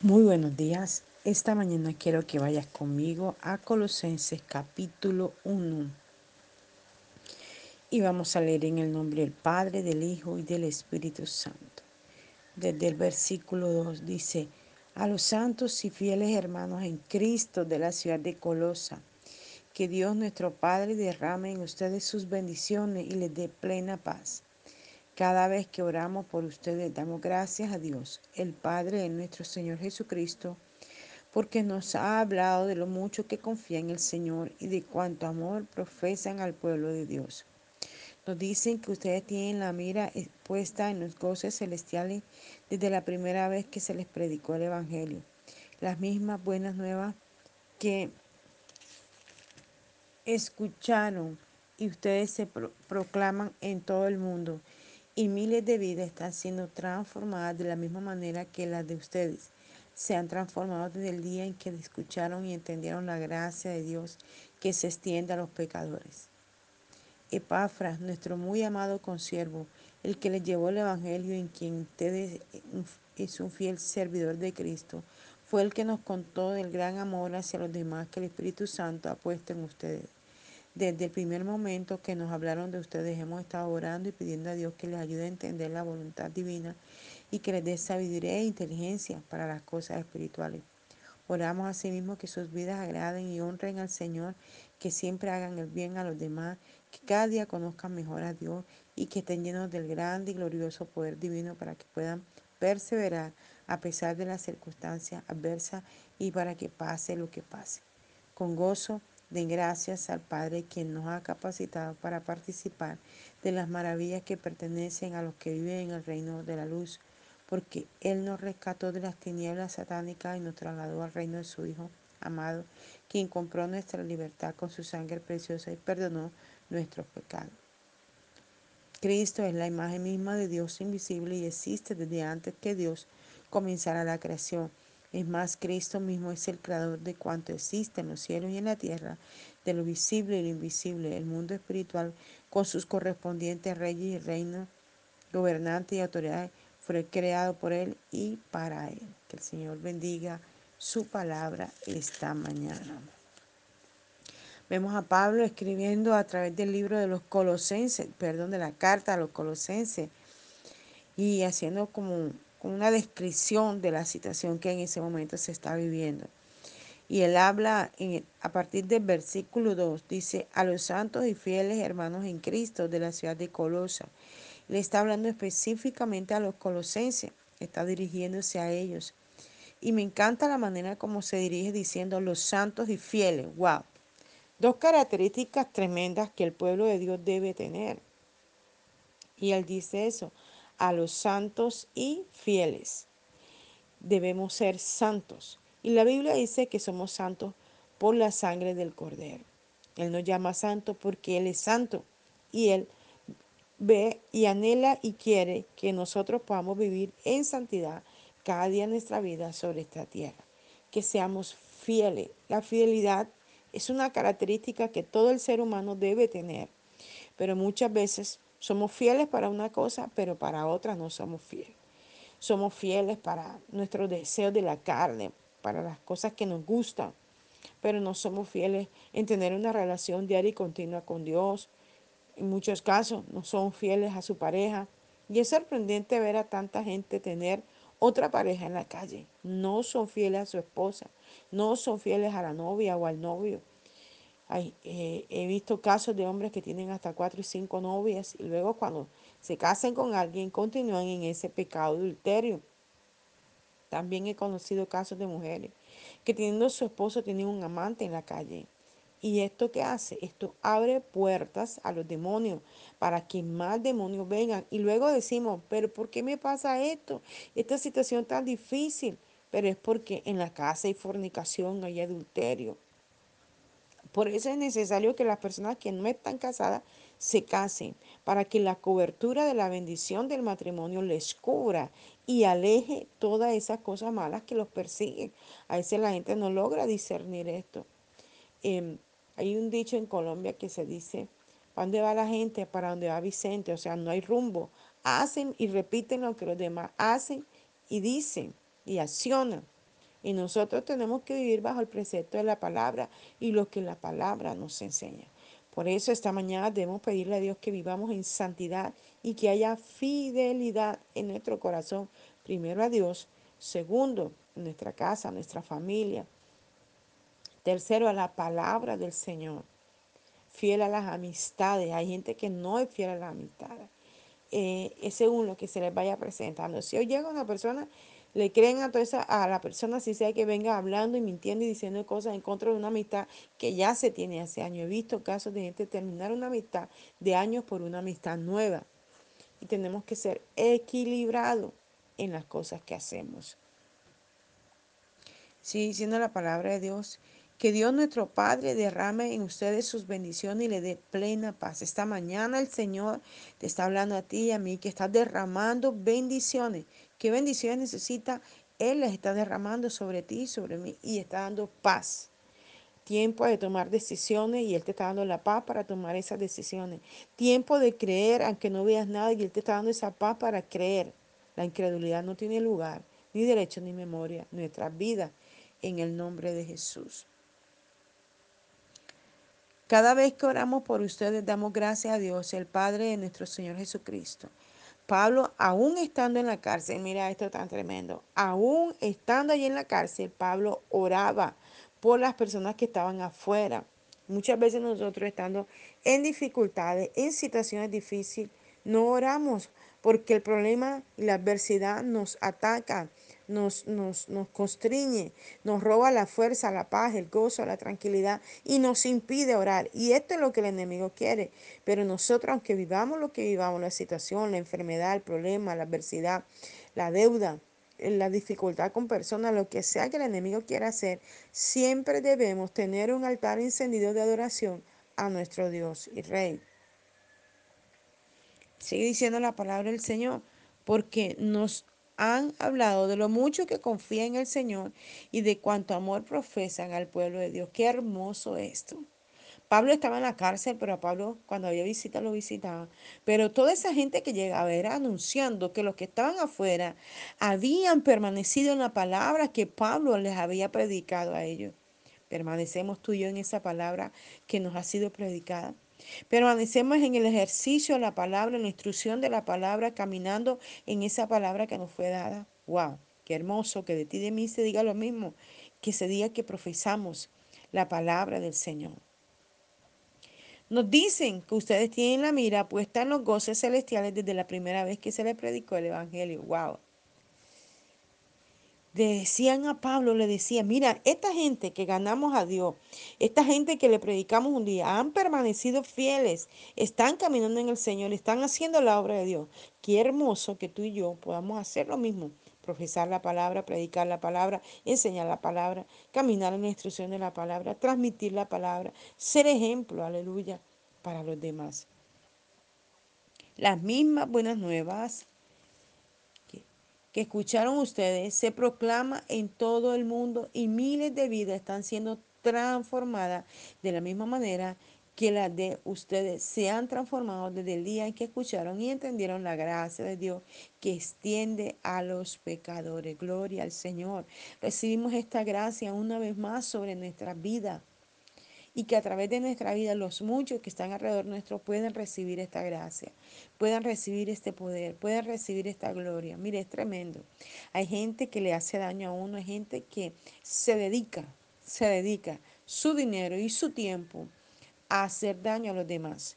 Muy buenos días. Esta mañana quiero que vayas conmigo a Colosenses capítulo 1. Y vamos a leer en el nombre del Padre, del Hijo y del Espíritu Santo. Desde el versículo 2 dice, a los santos y fieles hermanos en Cristo de la ciudad de Colosa, que Dios nuestro Padre derrame en ustedes sus bendiciones y les dé plena paz. Cada vez que oramos por ustedes, damos gracias a Dios, el Padre de nuestro Señor Jesucristo, porque nos ha hablado de lo mucho que confía en el Señor y de cuánto amor profesan al pueblo de Dios. Nos dicen que ustedes tienen la mira puesta en los goces celestiales desde la primera vez que se les predicó el Evangelio. Las mismas buenas nuevas que escucharon y ustedes se pro proclaman en todo el mundo. Y miles de vidas están siendo transformadas de la misma manera que las de ustedes se han transformado desde el día en que escucharon y entendieron la gracia de Dios que se extiende a los pecadores. Epafras, nuestro muy amado consiervo, el que les llevó el Evangelio en quien ustedes es un fiel servidor de Cristo, fue el que nos contó del gran amor hacia los demás que el Espíritu Santo ha puesto en ustedes. Desde el primer momento que nos hablaron de ustedes hemos estado orando y pidiendo a Dios que les ayude a entender la voluntad divina y que les dé sabiduría e inteligencia para las cosas espirituales. Oramos asimismo que sus vidas agraden y honren al Señor, que siempre hagan el bien a los demás, que cada día conozcan mejor a Dios y que estén llenos del grande y glorioso poder divino para que puedan perseverar a pesar de las circunstancias adversas y para que pase lo que pase. Con gozo den gracias al Padre quien nos ha capacitado para participar de las maravillas que pertenecen a los que viven en el reino de la luz porque Él nos rescató de las tinieblas satánicas y nos trasladó al reino de su Hijo amado, quien compró nuestra libertad con su sangre preciosa y perdonó nuestros pecados. Cristo es la imagen misma de Dios invisible y existe desde antes que Dios comenzara la creación. Es más, Cristo mismo es el creador de cuanto existe en los cielos y en la tierra, de lo visible y lo invisible, el mundo espiritual, con sus correspondientes reyes y reinos, gobernantes y autoridades fue creado por Él y para Él. Que el Señor bendiga su palabra esta mañana. Vemos a Pablo escribiendo a través del libro de los colosenses, perdón, de la carta a los colosenses, y haciendo como, una descripción de la situación que en ese momento se está viviendo. Y él habla en, a partir del versículo 2, dice, a los santos y fieles hermanos en Cristo de la ciudad de Colosa le está hablando específicamente a los colosenses, está dirigiéndose a ellos. Y me encanta la manera como se dirige diciendo los santos y fieles. ¡Wow! Dos características tremendas que el pueblo de Dios debe tener. Y él dice eso, a los santos y fieles. Debemos ser santos. Y la Biblia dice que somos santos por la sangre del Cordero. Él nos llama santo porque Él es santo. Y Él ve y anhela y quiere que nosotros podamos vivir en santidad cada día en nuestra vida sobre esta tierra. Que seamos fieles. La fidelidad es una característica que todo el ser humano debe tener. Pero muchas veces somos fieles para una cosa, pero para otra no somos fieles. Somos fieles para nuestros deseos de la carne, para las cosas que nos gustan, pero no somos fieles en tener una relación diaria y continua con Dios, en muchos casos no son fieles a su pareja. Y es sorprendente ver a tanta gente tener otra pareja en la calle. No son fieles a su esposa, no son fieles a la novia o al novio. Eh, he visto casos de hombres que tienen hasta cuatro y cinco novias y luego cuando se casan con alguien continúan en ese pecado adulterio. También he conocido casos de mujeres que teniendo su esposo tienen un amante en la calle. ¿Y esto qué hace? Esto abre puertas a los demonios para que más demonios vengan. Y luego decimos, pero ¿por qué me pasa esto? Esta situación tan difícil. Pero es porque en la casa hay fornicación, hay adulterio. Por eso es necesario que las personas que no están casadas se casen, para que la cobertura de la bendición del matrimonio les cubra y aleje todas esas cosas malas que los persiguen. A veces la gente no logra discernir esto. Em, hay un dicho en Colombia que se dice, ¿para dónde va la gente? Para dónde va Vicente. O sea, no hay rumbo. Hacen y repiten lo que los demás hacen y dicen y accionan. Y nosotros tenemos que vivir bajo el precepto de la palabra y lo que la palabra nos enseña. Por eso esta mañana debemos pedirle a Dios que vivamos en santidad y que haya fidelidad en nuestro corazón. Primero a Dios, segundo, nuestra casa, nuestra familia. Tercero, a la palabra del Señor. Fiel a las amistades. Hay gente que no es fiel a las amistades. Eh, es según lo que se les vaya presentando. Si hoy llega una persona, le creen a, toda esa, a la persona, si sea que venga hablando y mintiendo y diciendo cosas en contra de una amistad que ya se tiene hace años. He visto casos de gente terminar una amistad de años por una amistad nueva. Y tenemos que ser equilibrados en las cosas que hacemos. Sigue diciendo la palabra de Dios. Que Dios nuestro Padre derrame en ustedes sus bendiciones y le dé plena paz. Esta mañana el Señor te está hablando a ti y a mí que está derramando bendiciones. ¿Qué bendiciones necesita? Él las está derramando sobre ti y sobre mí y está dando paz. Tiempo de tomar decisiones y Él te está dando la paz para tomar esas decisiones. Tiempo de creer aunque no veas nada y Él te está dando esa paz para creer. La incredulidad no tiene lugar, ni derecho ni memoria nuestras vidas en el nombre de Jesús. Cada vez que oramos por ustedes, damos gracias a Dios, el Padre de nuestro Señor Jesucristo. Pablo, aún estando en la cárcel, mira esto tan tremendo, aún estando allí en la cárcel, Pablo oraba por las personas que estaban afuera. Muchas veces nosotros estando en dificultades, en situaciones difíciles, no oramos porque el problema y la adversidad nos atacan nos, nos, nos constriñe, nos roba la fuerza, la paz, el gozo, la tranquilidad y nos impide orar. Y esto es lo que el enemigo quiere. Pero nosotros, aunque vivamos lo que vivamos, la situación, la enfermedad, el problema, la adversidad, la deuda, la dificultad con personas, lo que sea que el enemigo quiera hacer, siempre debemos tener un altar encendido de adoración a nuestro Dios y Rey. Sigue diciendo la palabra del Señor, porque nos han hablado de lo mucho que confían en el Señor y de cuánto amor profesan al pueblo de Dios. Qué hermoso esto. Pablo estaba en la cárcel, pero a Pablo cuando había visita lo visitaba. Pero toda esa gente que llegaba era anunciando que los que estaban afuera habían permanecido en la palabra que Pablo les había predicado a ellos. Permanecemos tú y yo en esa palabra que nos ha sido predicada. Permanecemos en el ejercicio de la palabra, en la instrucción de la palabra, caminando en esa palabra que nos fue dada. ¡Wow! Qué hermoso que de ti y de mí se diga lo mismo, que se diga que profesamos la palabra del Señor. Nos dicen que ustedes tienen la mira puesta en los goces celestiales desde la primera vez que se les predicó el Evangelio. ¡Wow! Decían a Pablo, le decía, mira, esta gente que ganamos a Dios, esta gente que le predicamos un día, han permanecido fieles, están caminando en el Señor, están haciendo la obra de Dios. Qué hermoso que tú y yo podamos hacer lo mismo, profesar la palabra, predicar la palabra, enseñar la palabra, caminar en la instrucción de la palabra, transmitir la palabra, ser ejemplo, aleluya, para los demás. Las mismas buenas nuevas que escucharon ustedes se proclama en todo el mundo y miles de vidas están siendo transformadas de la misma manera que las de ustedes se han transformado desde el día en que escucharon y entendieron la gracia de Dios que extiende a los pecadores. Gloria al Señor. Recibimos esta gracia una vez más sobre nuestra vida y que a través de nuestra vida los muchos que están alrededor nuestro pueden recibir esta gracia, puedan recibir este poder, puedan recibir esta gloria. Mire, es tremendo. Hay gente que le hace daño a uno, hay gente que se dedica, se dedica su dinero y su tiempo a hacer daño a los demás.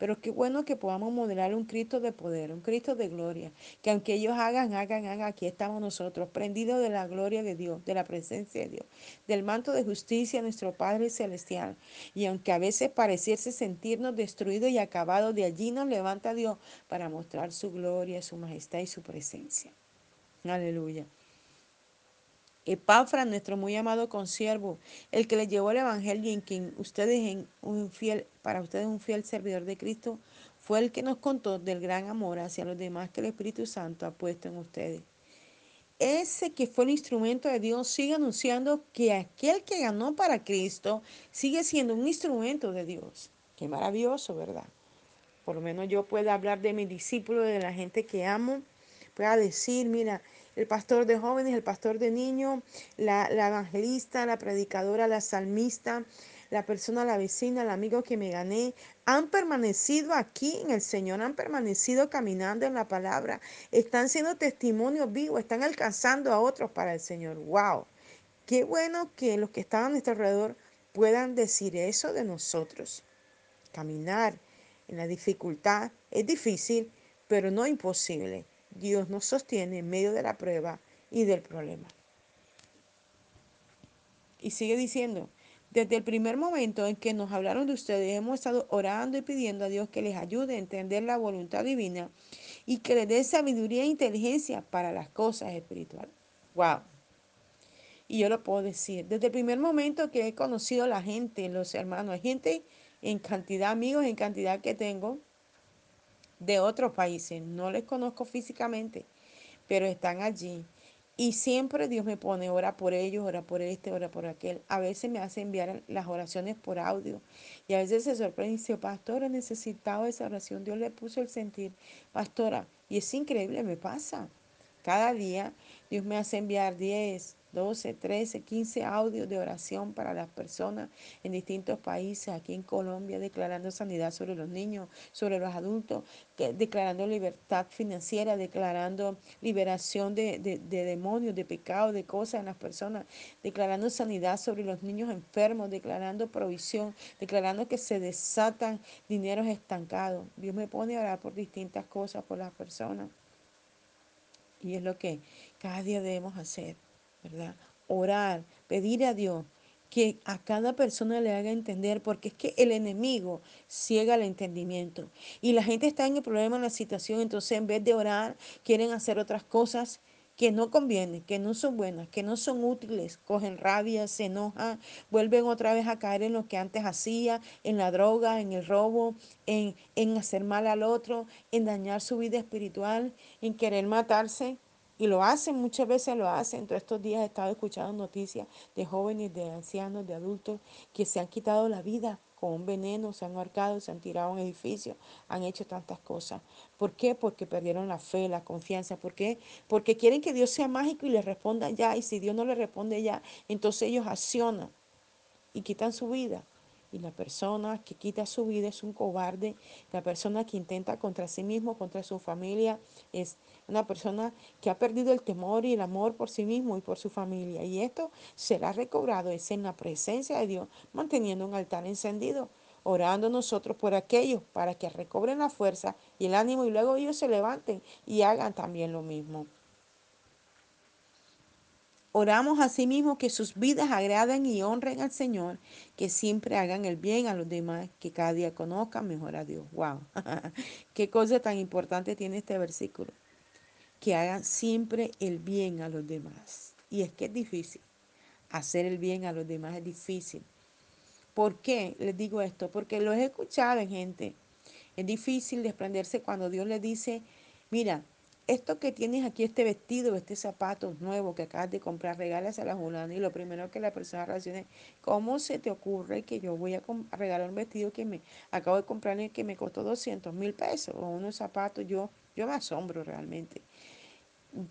Pero qué bueno que podamos modelar un Cristo de poder, un Cristo de gloria. Que aunque ellos hagan, hagan, hagan, aquí estamos nosotros, prendidos de la gloria de Dios, de la presencia de Dios, del manto de justicia de nuestro Padre Celestial. Y aunque a veces pareciese sentirnos destruidos y acabados, de allí nos levanta Dios para mostrar su gloria, su majestad y su presencia. Aleluya. Epafra, nuestro muy amado consiervo, el que le llevó el Evangelio en quien ustedes, un fiel, para ustedes un fiel servidor de Cristo, fue el que nos contó del gran amor hacia los demás que el Espíritu Santo ha puesto en ustedes. Ese que fue el instrumento de Dios sigue anunciando que aquel que ganó para Cristo sigue siendo un instrumento de Dios. Qué maravilloso, ¿verdad? Por lo menos yo puedo hablar de mis discípulos, de la gente que amo, pueda decir, mira, el pastor de jóvenes, el pastor de niños, la, la evangelista, la predicadora, la salmista, la persona, la vecina, el amigo que me gané, han permanecido aquí en el Señor, han permanecido caminando en la palabra, están siendo testimonios vivos, están alcanzando a otros para el Señor. ¡Wow! Qué bueno que los que están a nuestro alrededor puedan decir eso de nosotros. Caminar en la dificultad es difícil, pero no imposible. Dios nos sostiene en medio de la prueba y del problema. Y sigue diciendo, desde el primer momento en que nos hablaron de ustedes, hemos estado orando y pidiendo a Dios que les ayude a entender la voluntad divina y que les dé sabiduría e inteligencia para las cosas espirituales. ¡Wow! Y yo lo puedo decir, desde el primer momento que he conocido a la gente, los hermanos, hay gente en cantidad, amigos en cantidad que tengo de otros países, no les conozco físicamente, pero están allí y siempre Dios me pone, ora por ellos, ora por este, ora por aquel. A veces me hace enviar las oraciones por audio. Y a veces se sorprende y dice, pastora, necesitaba esa oración. Dios le puso el sentir, pastora. Y es increíble, me pasa. Cada día Dios me hace enviar 10, 12, 13, 15 audios de oración para las personas en distintos países, aquí en Colombia, declarando sanidad sobre los niños, sobre los adultos, declarando libertad financiera, declarando liberación de, de, de demonios, de pecados, de cosas en las personas, declarando sanidad sobre los niños enfermos, declarando provisión, declarando que se desatan dineros estancados. Dios me pone a orar por distintas cosas, por las personas. Y es lo que cada día debemos hacer, ¿verdad? Orar, pedir a Dios que a cada persona le haga entender, porque es que el enemigo ciega el entendimiento. Y la gente está en el problema, en la situación, entonces en vez de orar, quieren hacer otras cosas que no convienen, que no son buenas, que no son útiles, cogen rabia, se enojan, vuelven otra vez a caer en lo que antes hacía, en la droga, en el robo, en, en hacer mal al otro, en dañar su vida espiritual, en querer matarse. Y lo hacen, muchas veces lo hacen. Todos estos días he estado escuchando noticias de jóvenes, de ancianos, de adultos que se han quitado la vida con un veneno, se han ahorcado, se han tirado a un edificio, han hecho tantas cosas. ¿Por qué? Porque perdieron la fe, la confianza. ¿Por qué? Porque quieren que Dios sea mágico y les responda ya. Y si Dios no les responde ya, entonces ellos accionan y quitan su vida. Y la persona que quita su vida es un cobarde. La persona que intenta contra sí mismo, contra su familia, es una persona que ha perdido el temor y el amor por sí mismo y por su familia. Y esto será recobrado, es en la presencia de Dios, manteniendo un altar encendido, orando nosotros por aquellos para que recobren la fuerza y el ánimo y luego ellos se levanten y hagan también lo mismo. Oramos a sí mismos que sus vidas agraden y honren al Señor, que siempre hagan el bien a los demás, que cada día conozcan mejor a Dios. ¡Wow! Qué cosa tan importante tiene este versículo. Que hagan siempre el bien a los demás. Y es que es difícil. Hacer el bien a los demás es difícil. ¿Por qué les digo esto? Porque lo he escuchado en gente. Es difícil desprenderse cuando Dios le dice, mira, esto que tienes aquí, este vestido, este zapato nuevo que acabas de comprar, regalas a la Julana y lo primero que la persona reacciona es, ¿cómo se te ocurre que yo voy a, regalar un vestido que me acabo de comprar y que me costó 200 mil pesos o unos zapatos? Yo, yo me asombro realmente.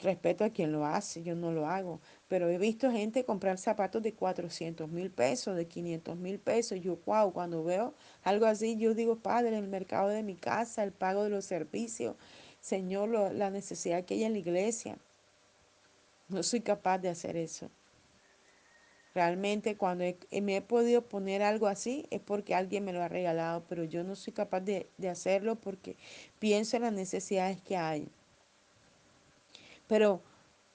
Respeto a quien lo hace, yo no lo hago, pero he visto gente comprar zapatos de 400 mil pesos, de 500 mil pesos. Yo, wow, cuando veo algo así, yo digo, Padre, el mercado de mi casa, el pago de los servicios, Señor, la necesidad que hay en la iglesia. No soy capaz de hacer eso. Realmente cuando me he podido poner algo así es porque alguien me lo ha regalado, pero yo no soy capaz de, de hacerlo porque pienso en las necesidades que hay. Pero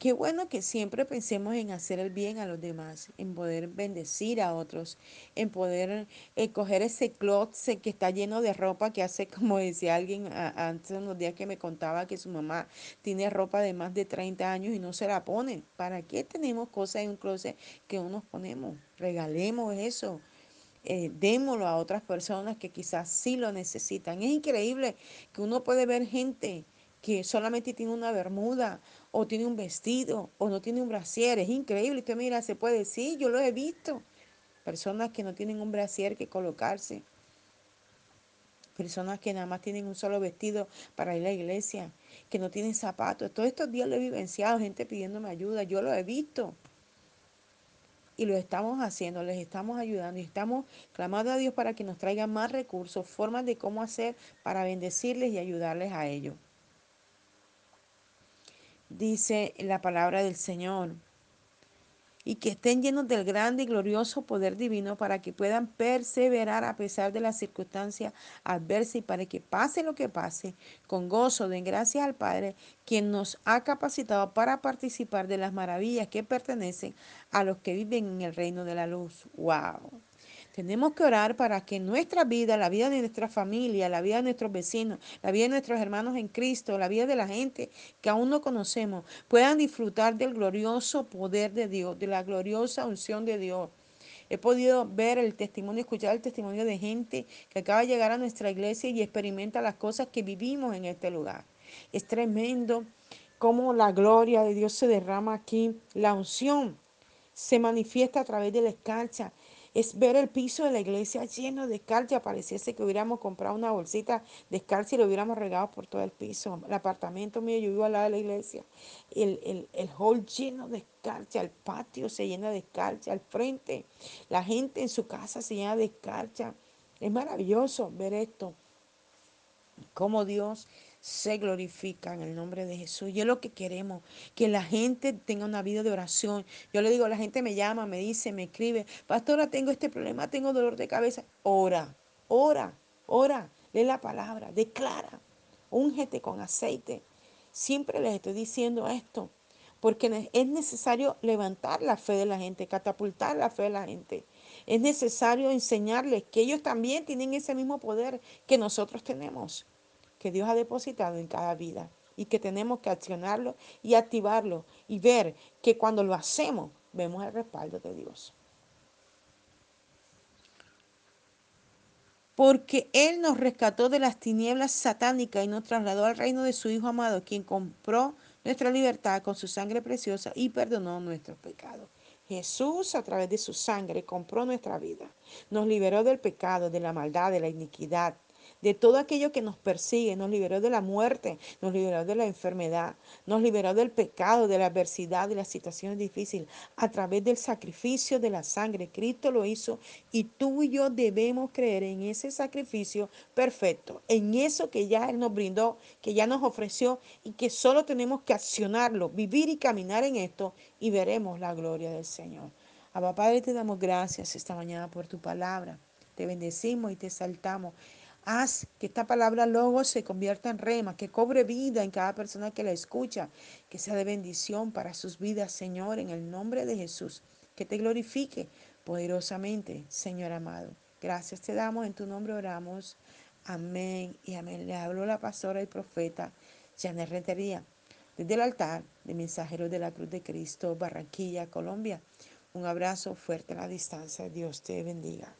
Qué bueno que siempre pensemos en hacer el bien a los demás, en poder bendecir a otros, en poder eh, coger ese closet que está lleno de ropa que hace, como decía alguien antes unos días que me contaba que su mamá tiene ropa de más de 30 años y no se la pone. ¿Para qué tenemos cosas en un closet que no nos ponemos? Regalemos eso. Eh, démoslo a otras personas que quizás sí lo necesitan. Es increíble que uno puede ver gente que solamente tiene una bermuda o tiene un vestido o no tiene un brasier. Es increíble. Usted mira, se puede decir, yo lo he visto. Personas que no tienen un brasier que colocarse. personas que nada más tienen un solo vestido para ir a la iglesia, que no tienen zapatos. Todos estos días lo he vivenciado, gente pidiéndome ayuda, yo lo he visto. Y lo estamos haciendo, les estamos ayudando y estamos clamando a Dios para que nos traiga más recursos, formas de cómo hacer para bendecirles y ayudarles a ellos. Dice la palabra del Señor y que estén llenos del grande y glorioso poder divino para que puedan perseverar a pesar de las circunstancias adversas y para que pase lo que pase, con gozo, den gracias al Padre, quien nos ha capacitado para participar de las maravillas que pertenecen a los que viven en el reino de la luz. ¡Wow! Tenemos que orar para que nuestra vida, la vida de nuestra familia, la vida de nuestros vecinos, la vida de nuestros hermanos en Cristo, la vida de la gente que aún no conocemos, puedan disfrutar del glorioso poder de Dios, de la gloriosa unción de Dios. He podido ver el testimonio, escuchar el testimonio de gente que acaba de llegar a nuestra iglesia y experimenta las cosas que vivimos en este lugar. Es tremendo cómo la gloria de Dios se derrama aquí, la unción se manifiesta a través de la escarcha es ver el piso de la iglesia lleno de escarcha. Pareciese que hubiéramos comprado una bolsita de escarcha y lo hubiéramos regado por todo el piso. El apartamento mío, yo vivo al lado de la iglesia. El, el, el hall lleno de escarcha, el patio se llena de escarcha, al frente. La gente en su casa se llena de escarcha. Es maravilloso ver esto. Cómo Dios se glorifica en el nombre de Jesús. Y es lo que queremos, que la gente tenga una vida de oración. Yo le digo, la gente me llama, me dice, me escribe, pastora, tengo este problema, tengo dolor de cabeza. Ora, ora, ora, lee la palabra, declara, úngete con aceite. Siempre les estoy diciendo esto, porque es necesario levantar la fe de la gente, catapultar la fe de la gente. Es necesario enseñarles que ellos también tienen ese mismo poder que nosotros tenemos que Dios ha depositado en cada vida y que tenemos que accionarlo y activarlo y ver que cuando lo hacemos vemos el respaldo de Dios. Porque Él nos rescató de las tinieblas satánicas y nos trasladó al reino de su Hijo amado, quien compró nuestra libertad con su sangre preciosa y perdonó nuestros pecados. Jesús a través de su sangre compró nuestra vida, nos liberó del pecado, de la maldad, de la iniquidad, de todo aquello que nos persigue, nos liberó de la muerte, nos liberó de la enfermedad, nos liberó del pecado, de la adversidad, de las situaciones difíciles, a través del sacrificio de la sangre. Cristo lo hizo y tú y yo debemos creer en ese sacrificio perfecto, en eso que ya Él nos brindó, que ya nos ofreció y que solo tenemos que accionarlo, vivir y caminar en esto y veremos la gloria del Señor. Abba Padre, te damos gracias esta mañana por tu palabra. Te bendecimos y te exaltamos. Haz que esta palabra luego se convierta en rema, que cobre vida en cada persona que la escucha, que sea de bendición para sus vidas, Señor, en el nombre de Jesús. Que te glorifique poderosamente, Señor amado. Gracias te damos, en tu nombre oramos. Amén y amén. Le habló la pastora y profeta Janet Rentería desde el altar de Mensajeros de la Cruz de Cristo, Barranquilla, Colombia. Un abrazo fuerte a la distancia. Dios te bendiga.